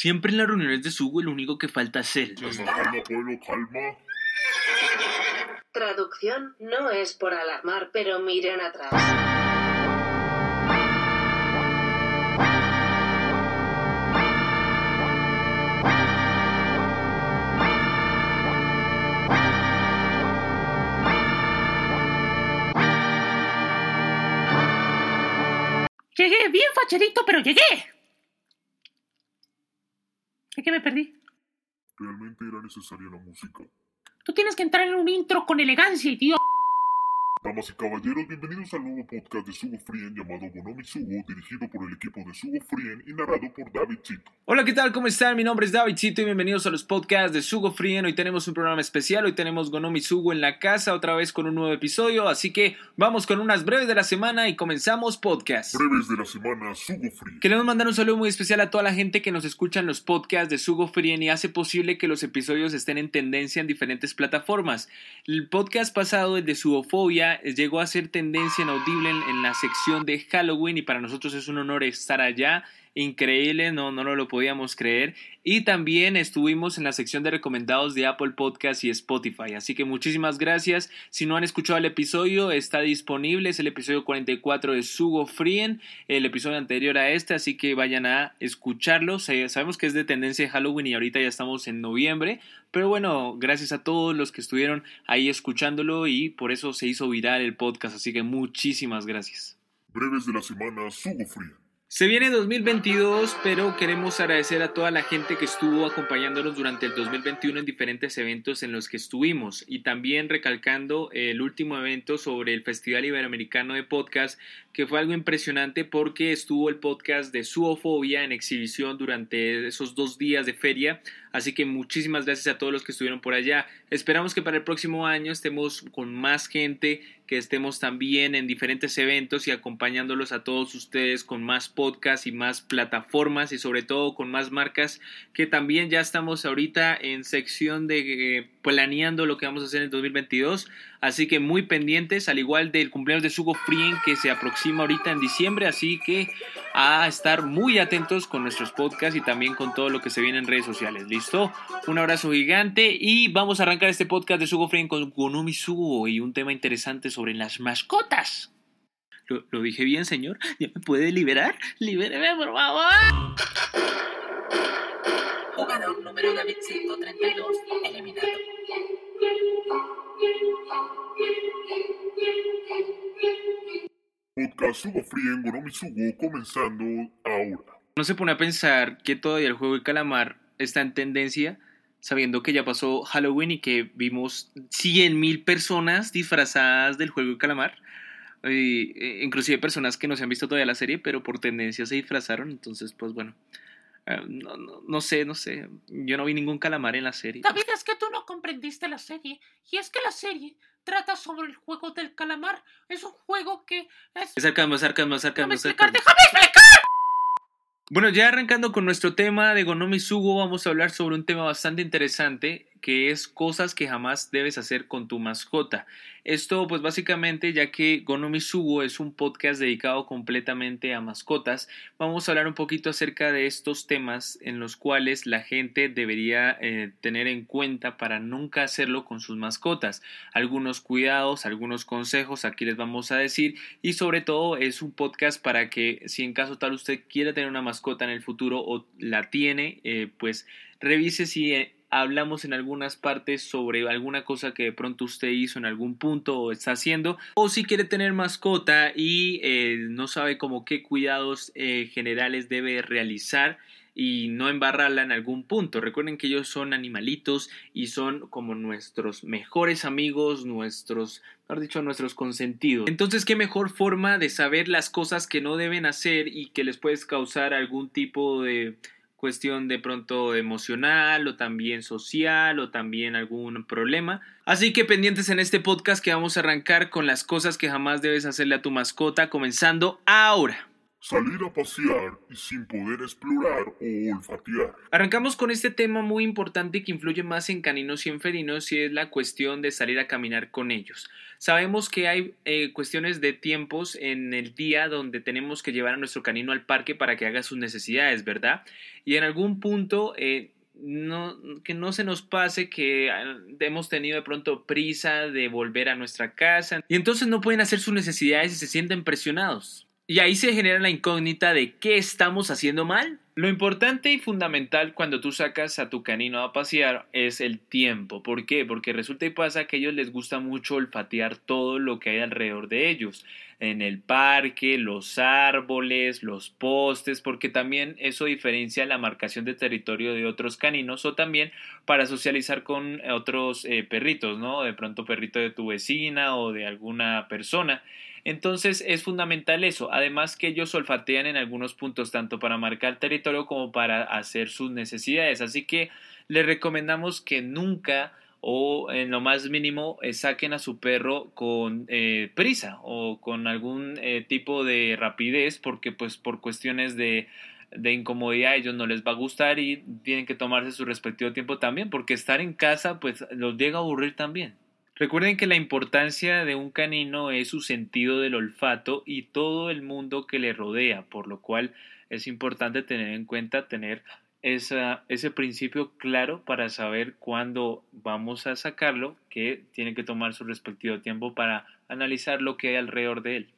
Siempre en las reuniones de Sugo el único que falta es él. Calma, calma, pueblo, calma. Traducción no es por alarmar, pero miren atrás. Llegué, bien facherito, pero llegué. ¿De qué me perdí? Realmente era necesaria la música. Tú tienes que entrar en un intro con elegancia, tío. Damas y caballeros, bienvenidos al nuevo podcast de Sugo Frien llamado Bonomi Sugo, dirigido por el equipo de Sugo Frien y narrado por David Chito. Hola, ¿qué tal? ¿Cómo están? Mi nombre es David Chito y bienvenidos a los podcasts de Sugo Frien. Hoy tenemos un programa especial, hoy tenemos Gonomi Sugo en la casa, otra vez con un nuevo episodio, así que vamos con unas breves de la semana y comenzamos podcast. Breves de la semana, Sugo Frien. Queremos mandar un saludo muy especial a toda la gente que nos escucha en los podcasts de Sugo Frien y hace posible que los episodios estén en tendencia en diferentes plataformas. El podcast pasado, el de Sugofobia, llegó a ser tendencia inaudible en, en la sección de Halloween y para nosotros es un honor estar allá. Increíble, no, no lo podíamos creer. Y también estuvimos en la sección de recomendados de Apple Podcast y Spotify. Así que muchísimas gracias. Si no han escuchado el episodio, está disponible. Es el episodio 44 de Sugo Frien, el episodio anterior a este. Así que vayan a escucharlo. Sabemos que es de tendencia de Halloween y ahorita ya estamos en noviembre. Pero bueno, gracias a todos los que estuvieron ahí escuchándolo y por eso se hizo viral el podcast. Así que muchísimas gracias. Breves de la semana, Sugo Frien. Se viene 2022, pero queremos agradecer a toda la gente que estuvo acompañándonos durante el 2021 en diferentes eventos en los que estuvimos y también recalcando el último evento sobre el Festival Iberoamericano de Podcast, que fue algo impresionante porque estuvo el podcast de Suofobia en exhibición durante esos dos días de feria. Así que muchísimas gracias a todos los que estuvieron por allá. Esperamos que para el próximo año estemos con más gente, que estemos también en diferentes eventos y acompañándolos a todos ustedes con más podcasts y más plataformas y sobre todo con más marcas que también ya estamos ahorita en sección de eh, planeando lo que vamos a hacer en el 2022. Así que muy pendientes, al igual del cumpleaños de Sugo Frien que se aproxima ahorita en diciembre. Así que a estar muy atentos con nuestros podcasts y también con todo lo que se viene en redes sociales. ¿Listo? Un abrazo gigante y vamos a arrancar este podcast de Sugo Frien con Gonumi Sugo y un tema interesante sobre las mascotas. ¿Lo, ¿Lo, dije bien, señor? ¿Ya me puede liberar? ¡Libéreme, por favor! Jugador número David 132, eliminado. Podcast comenzando ahora. No se pone a pensar que todavía el juego de calamar está en tendencia, sabiendo que ya pasó Halloween y que vimos 100.000 personas disfrazadas del juego de calamar. Eh, inclusive personas que no se han visto todavía la serie, pero por tendencia se disfrazaron. Entonces, pues bueno, eh, no, no, no, sé, no sé. Yo no vi ningún calamar en la serie. David, es que tú no comprendiste la serie. Y es que la serie trata sobre el juego del calamar. Es un juego que es. Sarcasmo, sarcasmo. Déjame explicar, déjame explicar. Bueno, ya arrancando con nuestro tema de Gonomi Sugo, vamos a hablar sobre un tema bastante interesante que es cosas que jamás debes hacer con tu mascota. Esto pues básicamente ya que Gonomi Sugo es un podcast dedicado completamente a mascotas, vamos a hablar un poquito acerca de estos temas en los cuales la gente debería eh, tener en cuenta para nunca hacerlo con sus mascotas. Algunos cuidados, algunos consejos aquí les vamos a decir y sobre todo es un podcast para que si en caso tal usted quiera tener una mascota en el futuro o la tiene, eh, pues revise si eh, hablamos en algunas partes sobre alguna cosa que de pronto usted hizo en algún punto o está haciendo o si quiere tener mascota y eh, no sabe como qué cuidados eh, generales debe realizar y no embarrarla en algún punto. Recuerden que ellos son animalitos y son como nuestros mejores amigos, nuestros, mejor dicho, nuestros consentidos. Entonces, ¿qué mejor forma de saber las cosas que no deben hacer y que les puedes causar algún tipo de cuestión de pronto emocional o también social o también algún problema. Así que pendientes en este podcast que vamos a arrancar con las cosas que jamás debes hacerle a tu mascota, comenzando ahora. Salir a pasear y sin poder explorar o olfatear. Arrancamos con este tema muy importante que influye más en caninos y en felinos y es la cuestión de salir a caminar con ellos. Sabemos que hay eh, cuestiones de tiempos en el día donde tenemos que llevar a nuestro canino al parque para que haga sus necesidades, ¿verdad? Y en algún punto eh, que no se nos pase que ah, hemos tenido de pronto prisa de volver a nuestra casa y entonces no pueden hacer sus necesidades y se sienten presionados. Y ahí se genera la incógnita de qué estamos haciendo mal. Lo importante y fundamental cuando tú sacas a tu canino a pasear es el tiempo. ¿Por qué? Porque resulta y pasa que a ellos les gusta mucho olfatear todo lo que hay alrededor de ellos. En el parque, los árboles, los postes, porque también eso diferencia la marcación de territorio de otros caninos o también para socializar con otros eh, perritos, ¿no? De pronto perrito de tu vecina o de alguna persona. Entonces es fundamental eso, además que ellos olfatean en algunos puntos tanto para marcar territorio como para hacer sus necesidades, así que les recomendamos que nunca o en lo más mínimo eh, saquen a su perro con eh, prisa o con algún eh, tipo de rapidez porque pues por cuestiones de, incomodidad a ellos no les va a gustar y tienen que tomarse su respectivo tiempo también porque estar en casa pues los llega a aburrir también. Recuerden que la importancia de un canino es su sentido del olfato y todo el mundo que le rodea, por lo cual es importante tener en cuenta tener ese principio claro para saber cuándo vamos a sacarlo, que tiene que tomar su respectivo tiempo para analizar lo que hay alrededor de él.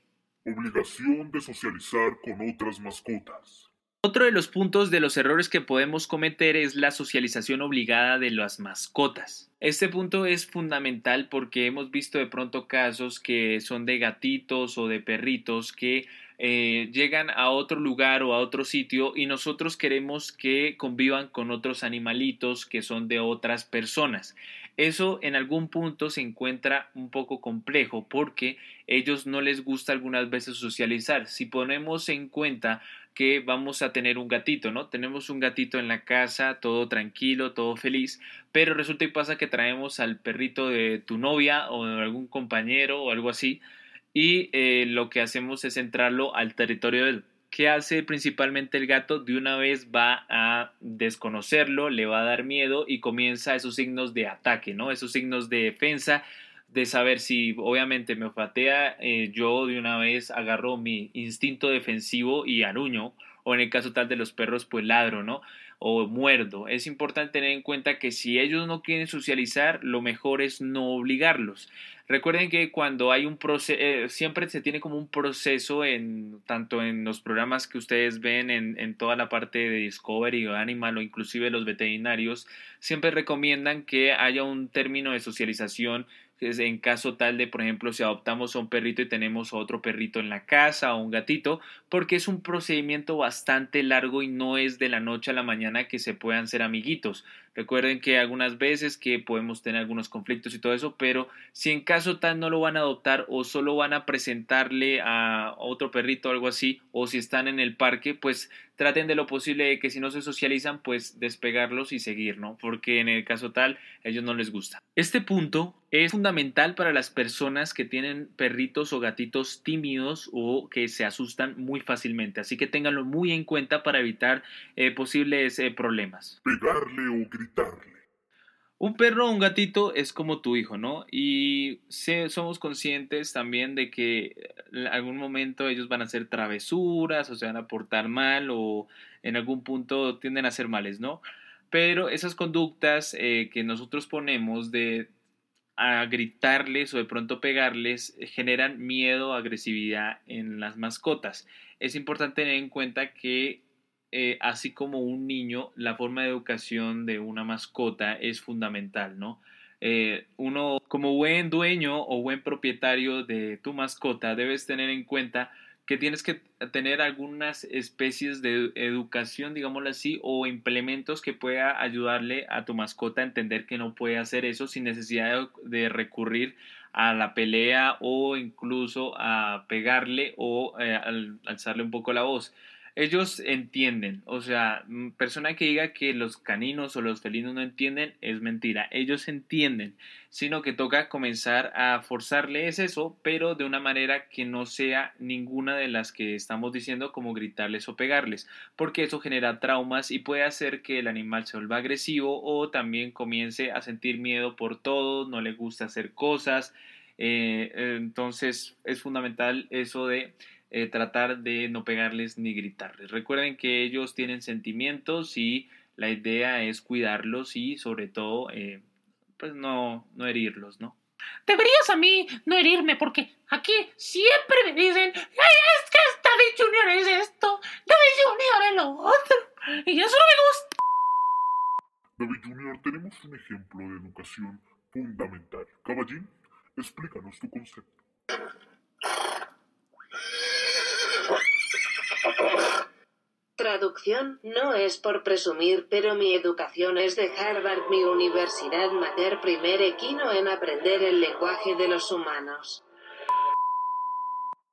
Obligación de socializar con otras mascotas. Otro de los puntos de los errores que podemos cometer es la socialización obligada de las mascotas. Este punto es fundamental porque hemos visto de pronto casos que son de gatitos o de perritos que eh, llegan a otro lugar o a otro sitio y nosotros queremos que convivan con otros animalitos que son de otras personas. Eso en algún punto se encuentra un poco complejo porque ellos no les gusta algunas veces socializar. Si ponemos en cuenta que vamos a tener un gatito, ¿no? Tenemos un gatito en la casa, todo tranquilo, todo feliz, pero resulta y pasa que traemos al perrito de tu novia o de algún compañero o algo así y eh, lo que hacemos es entrarlo al territorio del ¿Qué hace principalmente el gato? De una vez va a desconocerlo, le va a dar miedo y comienza esos signos de ataque, ¿no? Esos signos de defensa, de saber si obviamente me olfatea, eh, yo de una vez agarro mi instinto defensivo y aruño, o en el caso tal de los perros, pues ladro, ¿no? O muerdo. Es importante tener en cuenta que si ellos no quieren socializar, lo mejor es no obligarlos. Recuerden que cuando hay un proceso, eh, siempre se tiene como un proceso en tanto en los programas que ustedes ven en, en toda la parte de Discovery o Animal o inclusive los veterinarios, siempre recomiendan que haya un término de socialización en caso tal de, por ejemplo, si adoptamos a un perrito y tenemos otro perrito en la casa o un gatito, porque es un procedimiento bastante largo y no es de la noche a la mañana que se puedan ser amiguitos. Recuerden que algunas veces que podemos tener algunos conflictos y todo eso, pero si en caso tal no lo van a adoptar o solo van a presentarle a otro perrito o algo así, o si están en el parque, pues traten de lo posible de que si no se socializan, pues despegarlos y seguir, ¿no? Porque en el caso tal, a ellos no les gusta. Este punto es fundamental para las personas que tienen perritos o gatitos tímidos o que se asustan muy fácilmente, así que ténganlo muy en cuenta para evitar eh, posibles eh, problemas. Pegarle o Un perro o un gatito es como tu hijo, ¿no? Y somos conscientes también de que en algún momento ellos van a hacer travesuras o se van a portar mal o en algún punto tienden a ser males, ¿no? Pero esas conductas eh, que nosotros ponemos de a gritarles o de pronto pegarles generan miedo, agresividad en las mascotas. Es importante tener en cuenta que eh, así como un niño, la forma de educación de una mascota es fundamental, ¿no? Eh, uno, como buen dueño o buen propietario de tu mascota, debes tener en cuenta que tienes que tener algunas especies de educación, digámoslo así, o implementos que pueda ayudarle a tu mascota a entender que no puede hacer eso sin necesidad de, recurrir a la pelea o incluso a pegarle o eh, alzarle un poco la voz. Ellos entienden, o sea, persona que diga que los caninos o los felinos no entienden es mentira, ellos entienden, sino que toca comenzar a forzarles eso, pero de una manera que no sea ninguna de las que estamos diciendo como gritarles o pegarles, porque eso genera traumas y puede hacer que el animal se vuelva agresivo o también comience a sentir miedo por todo, no le gusta hacer cosas, eh, entonces es fundamental eso de eh, tratar de no pegarles ni gritarles. Recuerden que ellos tienen sentimientos y la idea es cuidarlos y sobre todo eh, pues no, no herirlos, ¿no? Deberías a mí no herirme porque aquí siempre me dicen, Ay, es que David Junior es esto, David Junior es lo otro, y eso no me gusta. David Junior, tenemos un ejemplo de educación fundamental. Caballín, explícanos tu concepto. Traducción, no es por presumir, pero mi educación es de Harvard, mi universidad mater primer equino en aprender el lenguaje de los humanos.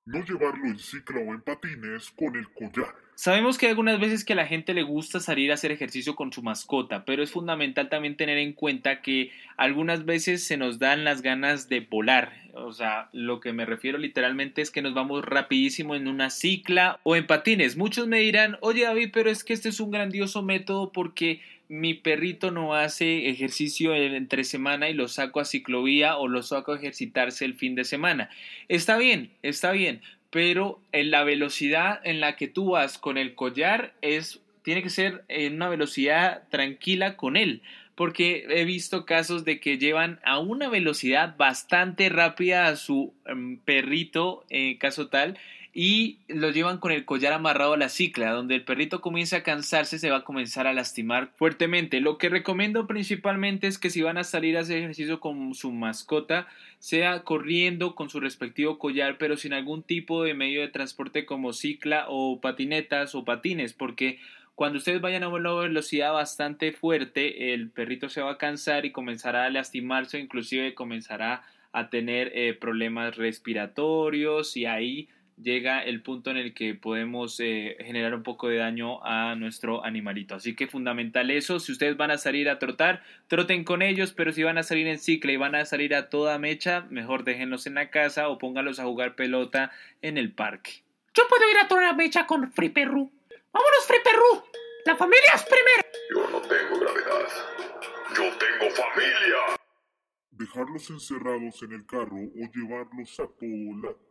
No llevarlo en cicla o en patines con el collar. Sabemos que hay algunas veces que a la gente le gusta salir a hacer ejercicio con su mascota, pero es fundamental también tener en cuenta que algunas veces se nos dan las ganas de volar. O sea, lo que me refiero literalmente es que nos vamos rapidísimo en una cicla o en patines. Muchos me dirán, oye David, pero es que este es un grandioso método porque mi perrito no hace ejercicio entre semana y lo saco a ciclovía o lo saco a ejercitarse el fin de semana. Está bien, está bien, pero en la velocidad en la que tú vas con el collar es tiene que ser en una velocidad tranquila con él, porque he visto casos de que llevan a una velocidad bastante rápida a su em, perrito, en caso tal, y lo llevan con el collar amarrado a la cicla, donde el perrito comienza a cansarse, se va a comenzar a lastimar fuertemente. Lo que recomiendo principalmente es que si van a salir a hacer ejercicio con su mascota, sea corriendo con su respectivo collar, pero sin algún tipo de medio de transporte como cicla o patinetas o patines, porque cuando ustedes vayan a una velocidad bastante fuerte, el perrito se va a cansar y comenzará a lastimarse, inclusive comenzará a tener eh, problemas respiratorios y ahí llega el punto en el que podemos eh, generar un poco de daño a nuestro animalito. Así que fundamental eso, si ustedes van a salir a trotar, troten con ellos, pero si van a salir en cicla y van a salir a toda mecha, mejor déjenlos en la casa o pónganlos a jugar pelota en el parque. Yo puedo ir a toda mecha con Free Perru. ¡Vámonos, Free Perru! ¡La familia es primero! Yo no tengo gravedad. Yo tengo familia. Dejarlos encerrados en el carro o llevarlos a todo lado.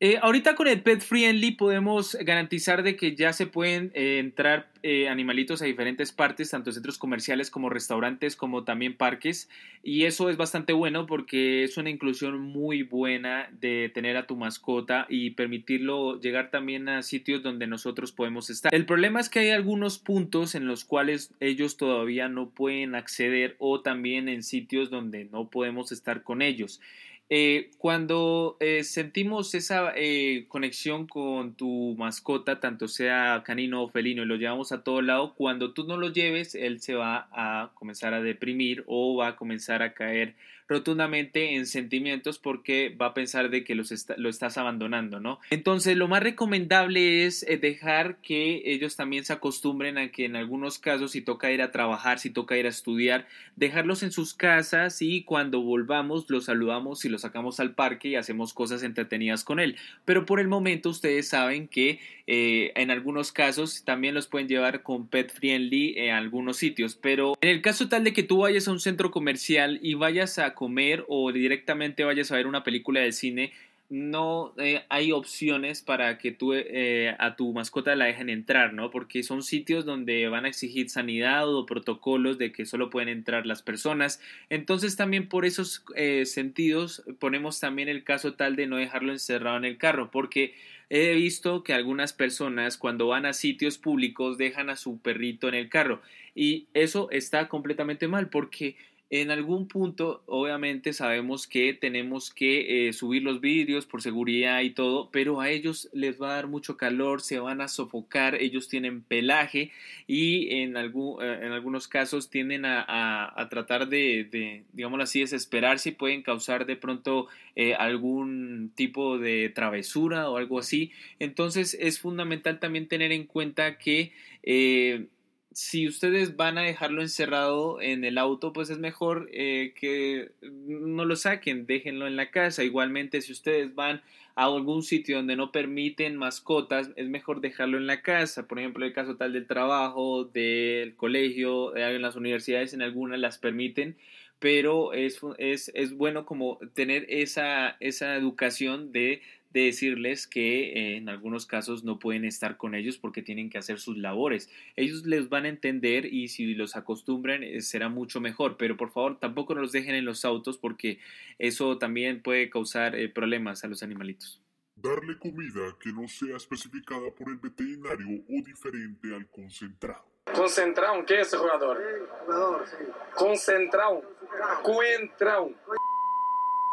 Eh, ahorita con el Pet Friendly podemos garantizar de que ya se pueden eh, entrar eh, animalitos a diferentes partes, tanto centros comerciales como restaurantes, como también parques. Y eso es bastante bueno porque es una inclusión muy buena de tener a tu mascota y permitirlo llegar también a sitios donde nosotros podemos estar. El problema es que hay algunos puntos en los cuales ellos todavía no pueden acceder o también en sitios donde no podemos estar con ellos. Eh, cuando eh, sentimos esa eh, conexión con tu mascota, tanto sea canino o felino, y lo llevamos a todo lado, cuando tú no lo lleves, él se va a comenzar a deprimir o va a comenzar a caer rotundamente en sentimientos porque va a pensar de que los lo estás abandonando, ¿no? Entonces lo más recomendable es eh, dejar que ellos también se acostumbren a que en algunos casos si toca ir a trabajar, si toca ir a estudiar, dejarlos en sus casas y cuando volvamos los saludamos y los sacamos al parque y hacemos cosas entretenidas con él. Pero por el momento ustedes saben que eh, en algunos casos también los pueden llevar con pet friendly en algunos sitios, pero en el caso tal de que tú vayas a un centro comercial y vayas a comer o directamente vayas a ver una película de cine, no eh, hay opciones para que tú eh, a tu mascota la dejen entrar, ¿no? Porque son sitios donde van a exigir sanidad o protocolos de que solo pueden entrar las personas. Entonces también por esos sentidos ponemos también el caso tal de no dejarlo encerrado en el carro, porque He visto que algunas personas cuando van a sitios públicos dejan a su perrito en el carro y eso está completamente mal porque en algún punto, obviamente, sabemos que tenemos que eh, subir los vídeos por seguridad y todo, pero a ellos les va a dar mucho calor, se van a sofocar, ellos tienen pelaje y en, algún, eh, en algunos casos tienden a, tratar de, de, digámoslo así, desesperarse y pueden causar de pronto eh, algún tipo de travesura o algo así. Entonces es fundamental también tener en cuenta que si ustedes van a dejarlo encerrado en el auto, pues es mejor eh, que no lo saquen, déjenlo en la casa. Igualmente, si ustedes van a algún sitio donde no permiten mascotas, es mejor dejarlo en la casa. Por ejemplo, el caso tal del trabajo, del colegio, en las universidades, en algunas las permiten, pero es, es, es bueno como tener esa, esa educación de de decirles que eh, en algunos casos no pueden estar con ellos porque tienen que hacer sus labores. Ellos les van a entender y si los acostumbran eh, será mucho mejor, pero por favor tampoco los dejen en los autos porque eso también puede causar eh, problemas a los animalitos. Darle comida que no sea especificada por el veterinario o diferente al concentrado. Concentrado, ¿qué es ese jugador? jugador, sí. Concentrado. Cuentrado.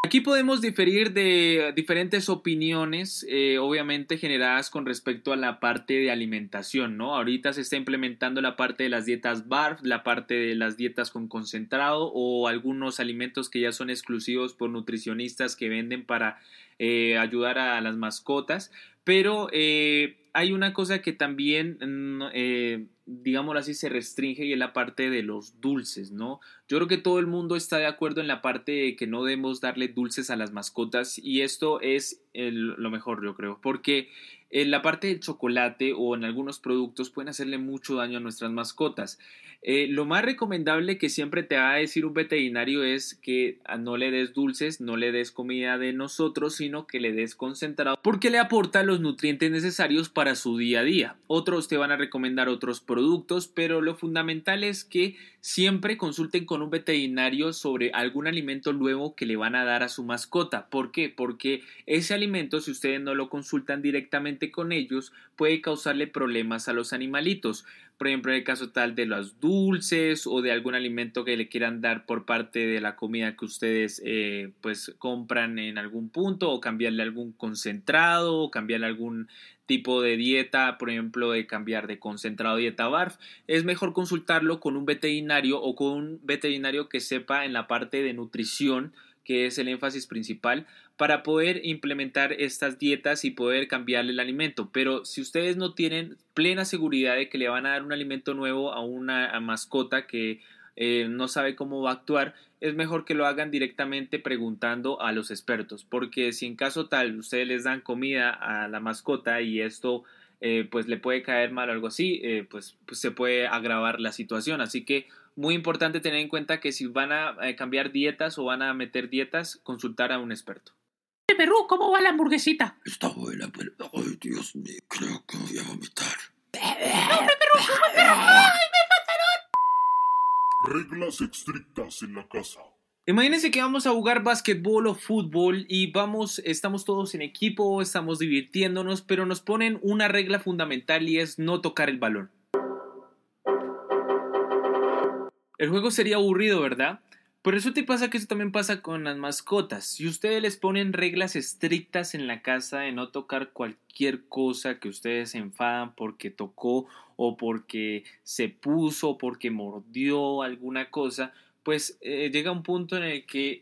Aquí podemos diferir de diferentes opiniones, eh, obviamente generadas con respecto a la parte de alimentación, ¿no? Ahorita se está implementando la parte de las dietas BARF, la parte de las dietas con concentrado o algunos alimentos que ya son exclusivos por nutricionistas que venden para eh, ayudar a las mascotas, pero eh, hay una cosa que también, mm, digámoslo así, se restringe y es la parte de los dulces, ¿no? Yo creo que todo el mundo está de acuerdo en la parte de que no debemos darle dulces a las mascotas y esto es lo mejor, yo creo, porque en la parte del chocolate o en algunos productos pueden hacerle mucho daño a nuestras mascotas. Eh, lo más recomendable que siempre te va a decir un veterinario es que ah, no le des dulces, no le des comida de nosotros, sino que le des concentrado porque le aporta los nutrientes necesarios para su día a día. Otros te van a recomendar otros productos, pero lo fundamental es que siempre consulten con un veterinario sobre algún alimento nuevo que le van a dar a su mascota. ¿Por qué? Porque ese alimento, si ustedes no lo consultan directamente con ellos, puede causarle problemas a los animalitos por ejemplo, en el caso tal de los dulces o de algún alimento que le quieran dar por parte de la comida que ustedes eh, pues compran en algún punto o cambiarle algún concentrado o cambiarle algún tipo de dieta, por ejemplo, de cambiar de concentrado a dieta BARF, es mejor consultarlo con un veterinario o con un veterinario que sepa en la parte de nutrición que es el énfasis principal, para poder implementar estas dietas y poder cambiarle el alimento. Pero si ustedes no tienen plena seguridad de que le van a dar un alimento nuevo a una mascota que eh, no sabe cómo va a actuar, es mejor que lo hagan directamente preguntando a los expertos, porque si en caso tal ustedes les dan comida a la mascota y esto eh, pues le puede caer mal o algo así, eh, pues, pues se puede agravar la situación. Así que muy importante tener en cuenta que si van a eh, cambiar dietas o van a meter dietas, consultar a un experto. Perú, ¿cómo va la hamburguesita? Está buena, pero. Ay, Dios mío, creo que voy a vomitar. ¡No, Perú! ¡Ay, me pasaron! Reglas estrictas en la casa. Imagínense que vamos a jugar básquetbol o fútbol y vamos, estamos todos en equipo, estamos divirtiéndonos, pero nos ponen una regla fundamental y es no tocar el balón. El juego sería aburrido, ¿verdad? Por eso te pasa que eso también pasa con las mascotas. Si ustedes les ponen reglas estrictas en la casa de no tocar cualquier cosa que ustedes se enfadan porque tocó o porque se puso porque mordió alguna cosa, pues eh, llega un punto en el que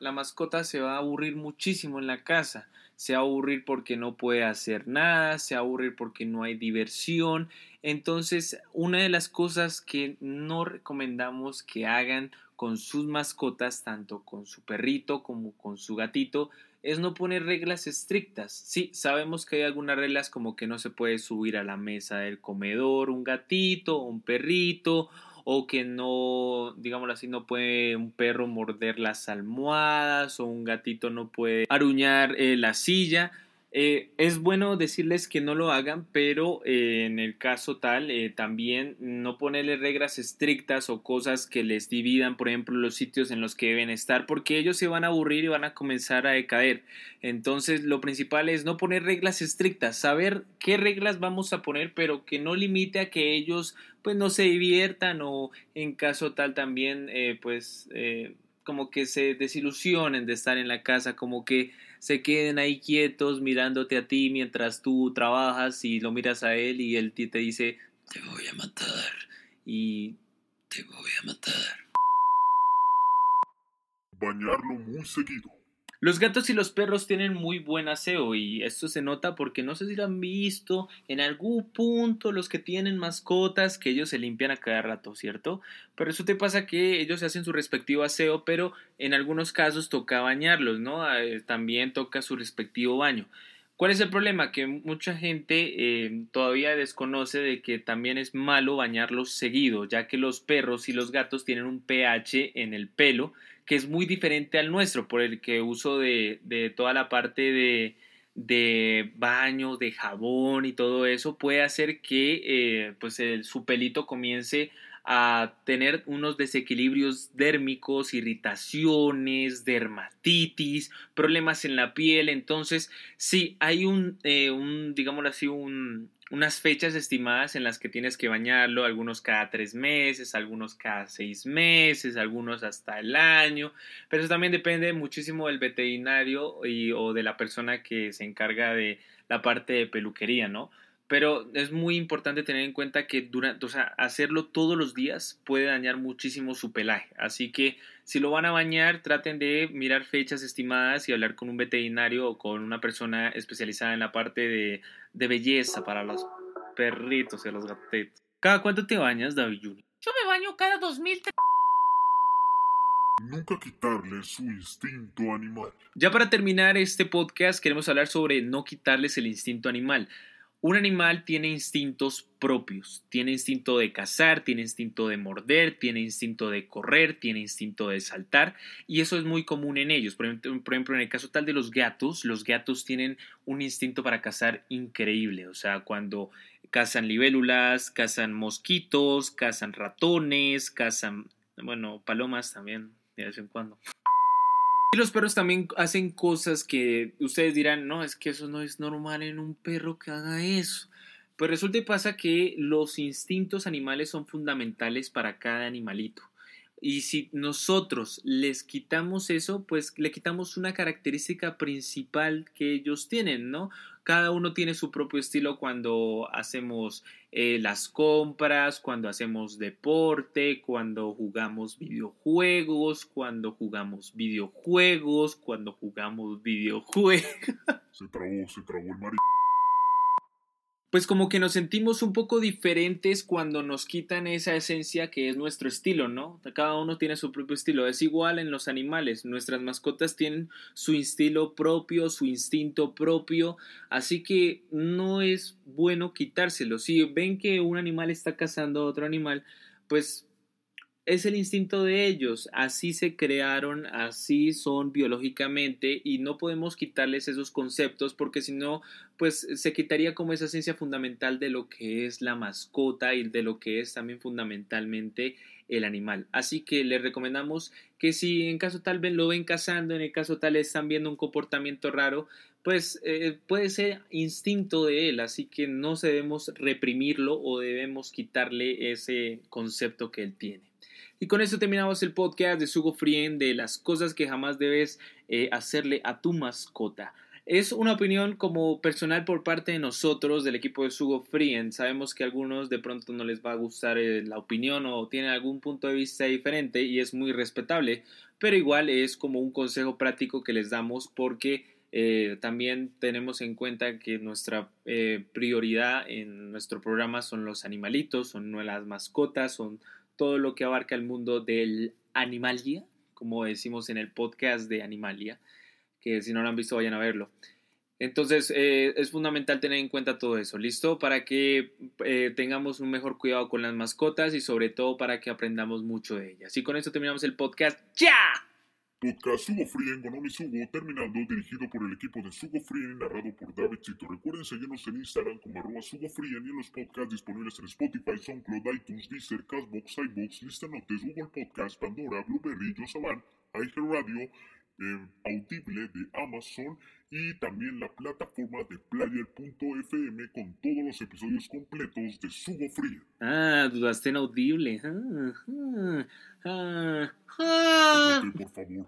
la mascota se va a aburrir muchísimo en la casa. Se va a aburrir porque no puede hacer nada, se va a aburrir porque no hay diversión entonces, una de las cosas que no recomendamos que hagan con sus mascotas, tanto con su perrito como con su gatito, es no poner reglas estrictas. Sí, sabemos que hay algunas reglas como que no se puede subir a la mesa del comedor un gatito un perrito, o que no, digámoslo así, no puede un perro morder las almohadas o un gatito no puede aruñar eh, la silla. Eh, es bueno decirles que no lo hagan, pero eh, en el caso tal, eh, también no ponerles reglas estrictas o cosas que les dividan, por ejemplo, los sitios en los que deben estar, porque ellos se van a aburrir y van a comenzar a decaer. Entonces, lo principal es no poner reglas estrictas, saber qué reglas vamos a poner, pero que no limite a que ellos pues no se diviertan o en caso tal también pues como que se desilusionen de estar en la casa, como que se queden ahí quietos mirándote a ti mientras tú trabajas y lo miras a él y él te dice, te voy a matar y te voy a matar. Bañarlo muy seguido. Los gatos y los perros tienen muy buen aseo y esto se nota porque no sé si lo han visto en algún punto los que tienen mascotas que ellos se limpian a cada rato, ¿cierto? Pero eso te pasa que ellos hacen su respectivo aseo, pero en algunos casos toca bañarlos, ¿no? Eh, también toca su respectivo baño. ¿Cuál es el problema? Que mucha gente eh, todavía desconoce de que también es malo bañarlos seguido, ya que los perros y los gatos tienen un pH en el pelo que es muy diferente al nuestro, por el que uso de, de toda la parte de, de baño, de jabón y todo eso puede hacer que eh, pues el, su pelito comience a tener unos desequilibrios dérmicos, irritaciones, dermatitis, problemas en la piel. Entonces, sí, hay un, eh, digámoslo así, un, unas fechas estimadas en las que tienes que bañarlo, algunos cada tres meses, algunos cada seis meses, algunos hasta el año, pero eso también depende muchísimo del veterinario y, o de la persona que se encarga de la parte de peluquería, ¿no? Pero es muy importante tener en cuenta que durante, o sea, hacerlo todos los días puede dañar muchísimo su pelaje. Así que si lo van a bañar, traten de mirar fechas estimadas y hablar con un veterinario o con una persona especializada en la parte de, de belleza para los perritos y los gatitos. ¿Cada cuánto te bañas, David Junior? Yo me baño cada 2000. Nunca quitarle su instinto animal. Ya para terminar este podcast queremos hablar sobre no quitarles el instinto animal. Un animal tiene instintos propios, tiene instinto de cazar, tiene instinto de morder, tiene instinto de correr, tiene instinto de saltar y eso es muy común en ellos. Por ejemplo, en el caso tal de los gatos, los gatos tienen un instinto para cazar increíble, o sea, cuando cazan libélulas, cazan mosquitos, cazan ratones, cazan, bueno, palomas también de vez en cuando. Y los perros también hacen cosas que ustedes dirán, no, es que eso no es normal en un perro que haga eso. Pues resulta y pasa que los instintos animales son fundamentales para cada animalito. Y si nosotros les quitamos eso, pues le quitamos una característica principal que ellos tienen, ¿no? Cada uno tiene su propio estilo cuando hacemos eh, las compras, cuando hacemos deporte, cuando jugamos videojuegos, cuando jugamos videojuegos, cuando jugamos videojuegos. Se trabó, se trabó el marido pues como que nos sentimos un poco diferentes cuando nos quitan esa esencia que es nuestro estilo, ¿no? Cada uno tiene su propio estilo. Es igual en los animales. Nuestras mascotas tienen su estilo propio, su instinto propio. Así que no es bueno quitárselo. Si ven que un animal está cazando a otro animal, pues es el instinto de ellos, así se crearon, así son biológicamente y no podemos quitarles esos conceptos porque si no, pues se quitaría como esa esencia fundamental de lo que es la mascota y de lo que es también fundamentalmente el animal. Así que les recomendamos que si en caso tal vez lo ven cazando, en el caso tal están viendo un comportamiento raro, pues eh, puede ser instinto de él, así que no debemos reprimirlo o debemos quitarle ese concepto que él tiene. Y con eso terminamos el podcast de Sugo Frien de las cosas que jamás debes eh, hacerle a tu mascota. Es una opinión como personal por parte de nosotros, del equipo de Sugo Frien. Sabemos que a algunos de pronto no les va a gustar eh, la opinión o tienen algún punto de vista diferente y es muy respetable, pero igual es como un consejo práctico que les damos porque eh, también tenemos en cuenta que nuestra prioridad en nuestro programa son los animalitos, son las mascotas, son todo lo que abarca el mundo del Animalia, como decimos en el podcast de Animalia, que si no lo han visto vayan a verlo. Entonces eh, es fundamental tener en cuenta todo eso, ¿listo? Para que eh, tengamos un mejor cuidado con las mascotas y sobre todo para que aprendamos mucho de ellas. Y con esto terminamos el podcast. ¡Ya! Podcast Sugo Frien, Gonomi Sugo, terminando, dirigido por el equipo de Sugo Frien narrado por David Chito. Recuerden seguirnos en Instagram como arroba Sugo y en los podcasts disponibles en Spotify, SoundCloud, iTunes, Deezer, Castbox, iBox, Lista Notes, Google Podcast, Pandora, Blueberry, Yosaban, iHeartRadio, eh, Audible de Amazon y también la plataforma de Player.fm con todos los episodios completos de Sugo Frien. Ah, dudaste en audible. Ah, ah, ah, ah. Por favor.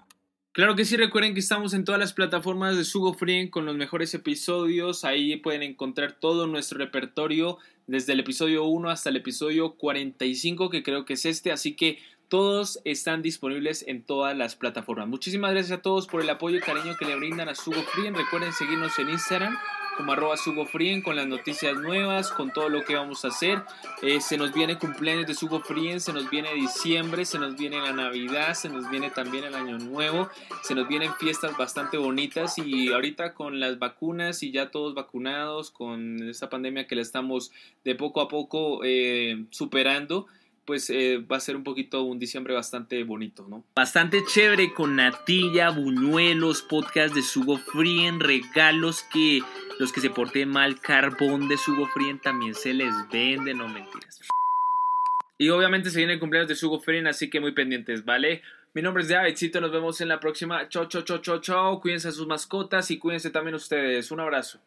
Claro que sí, recuerden que estamos en todas las plataformas de Sugo Frien con los mejores episodios. Ahí pueden encontrar todo nuestro repertorio desde el episodio 1 hasta el episodio 45, que creo que es este. Así que todos están disponibles en todas las plataformas. Muchísimas gracias a todos por el apoyo y cariño que le brindan a Sugo Frien. Recuerden seguirnos en Instagram como arroba Sugo con las noticias nuevas, con todo lo que vamos a hacer. Eh, se nos viene cumpleaños de Sugo Frien, se nos viene diciembre, se nos viene la Navidad, se nos viene también el Año Nuevo, se nos vienen fiestas bastante bonitas y ahorita con las vacunas y ya todos vacunados, con esta pandemia que la estamos de poco a poco eh, superando pues eh, va a ser un poquito un diciembre bastante bonito, ¿no? Bastante chévere con natilla, buñuelos, podcast de Sugo Frien, regalos que los que se porten mal, carbón de Sugo Frien también se les vende, no mentiras. Y obviamente se viene el cumpleaños de Sugo Frien, así que muy pendientes, ¿vale? Mi nombre es Davidcito, nos vemos en la próxima. Chao, chao, chao, chao, chao. Cuídense a sus mascotas y cuídense también ustedes. Un abrazo.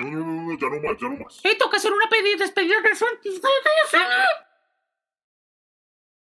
No, no, no, no, ya no más, ya no más. Eh, toca hacer una pedida, despedida de.